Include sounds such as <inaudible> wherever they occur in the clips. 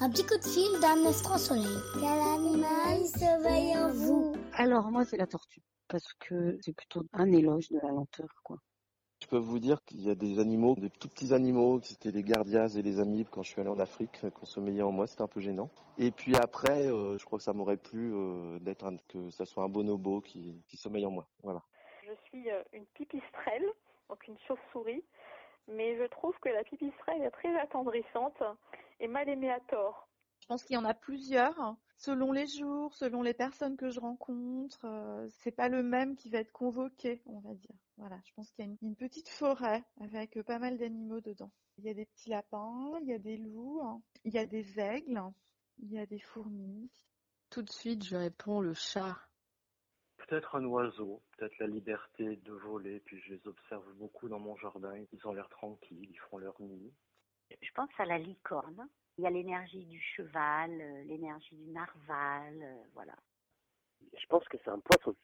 Un petit coup de fil d'un astro soleil. Quel animal sommeille en vous Alors moi c'est la tortue parce que c'est plutôt un éloge de la lenteur quoi. Je peux vous dire qu'il y a des animaux, des tout petits animaux, c'était les gardias et les amibes quand je suis allé en Afrique, qu'on sommeillait en moi, c'était un peu gênant. Et puis après, euh, je crois que ça m'aurait plu euh, d'être un, que ça soit un bonobo qui, qui sommeille en moi. Voilà. Je suis euh, une pipistrelle, donc une chauve-souris, mais je trouve que la pipistrelle est très attendrissante et mal aimée à tort. Je pense qu'il y en a plusieurs, selon les jours, selon les personnes que je rencontre. Euh, c'est pas le même qui va être convoqué, on va dire. Voilà, je pense qu'il y a une, une petite forêt avec pas mal d'animaux dedans. Il y a des petits lapins, il y a des loups, hein. il y a des aigles, il y a des fourmis. Tout de suite je réponds le chat. Peut-être un oiseau, peut-être la liberté de voler, puis je les observe beaucoup dans mon jardin, ils ont l'air tranquilles, ils font leur nid. Je pense à la licorne. Il y a l'énergie du cheval, euh, l'énergie du narval, euh, voilà. Je pense que c'est un poisson.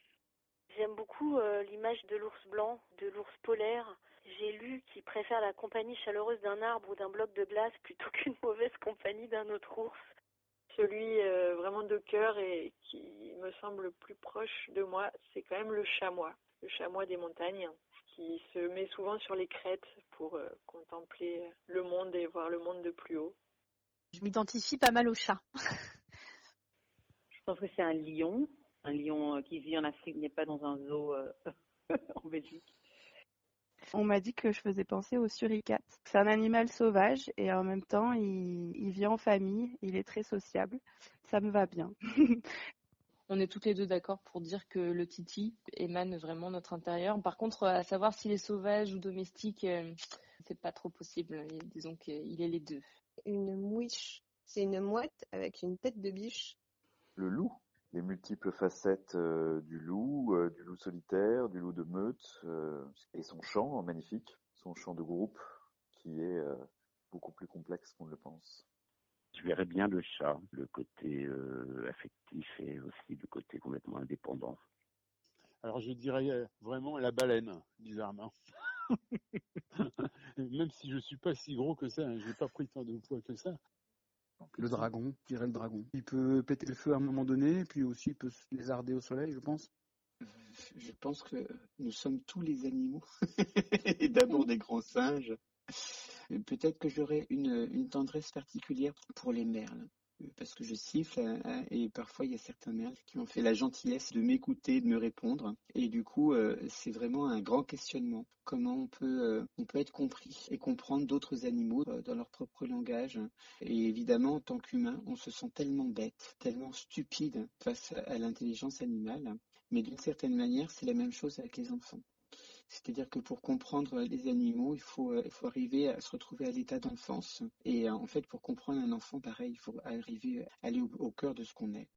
J'aime beaucoup euh, l'image de l'ours blanc, de l'ours polaire. J'ai lu qu'il préfère la compagnie chaleureuse d'un arbre ou d'un bloc de glace plutôt <laughs> qu'une mauvaise compagnie d'un autre ours. Celui euh, vraiment de cœur et qui me semble le plus proche de moi, c'est quand même le chamois, le chamois des montagnes, qui se met souvent sur les crêtes pour euh, contempler le monde et voir le monde de plus haut. Je m'identifie pas mal au chat. Je pense que c'est un lion, un lion euh, qui vit en Afrique, n'est pas dans un zoo euh, <laughs> en Belgique. On m'a dit que je faisais penser au suricate. C'est un animal sauvage et en même temps, il, il vit en famille, il est très sociable. Ça me va bien. <laughs> On est toutes les deux d'accord pour dire que le titi émane vraiment notre intérieur. Par contre, à savoir s'il est sauvage ou domestique, euh, c'est pas trop possible. Disons qu'il est les deux. Une mouiche, c'est une mouette avec une tête de biche. Le loup, les multiples facettes euh, du loup, euh, du loup solitaire, du loup de meute, euh, et son chant magnifique, son chant de groupe qui est beaucoup plus complexe qu'on ne le pense. Je verrais bien le chat, le côté euh, affectif et aussi le côté complètement indépendant. Alors je dirais euh, vraiment la baleine, bizarrement. <laughs> Même si je suis pas si gros que ça, hein, j'ai pas pris tant de poids que ça. Le dragon, je dirais le dragon. Il peut péter le feu à un moment donné, puis aussi il peut se lézarder au soleil, je pense. Je pense que nous sommes tous les animaux, <laughs> et d'abord des grands singes. Peut-être que j'aurais une, tendresse particulière pour les merles parce que je siffle hein, et parfois il y a certains merles qui ont fait la gentillesse de m'écouter, de me répondre et du coup euh, c'est vraiment un grand questionnement. Comment on peut euh, on peut être compris et comprendre d'autres animaux euh, dans leur propre langage et évidemment en tant qu'humain on se sent tellement bête, tellement stupide face à l'intelligence animale, mais d'une certaine manière c'est la même chose avec les enfants. C'est-à-dire que pour comprendre les animaux, il faut, euh, il faut arriver à se retrouver à l'état d'enfance. Et euh, en fait, pour comprendre un enfant, pareil, il faut arriver à aller au, au cœur de ce qu'on est.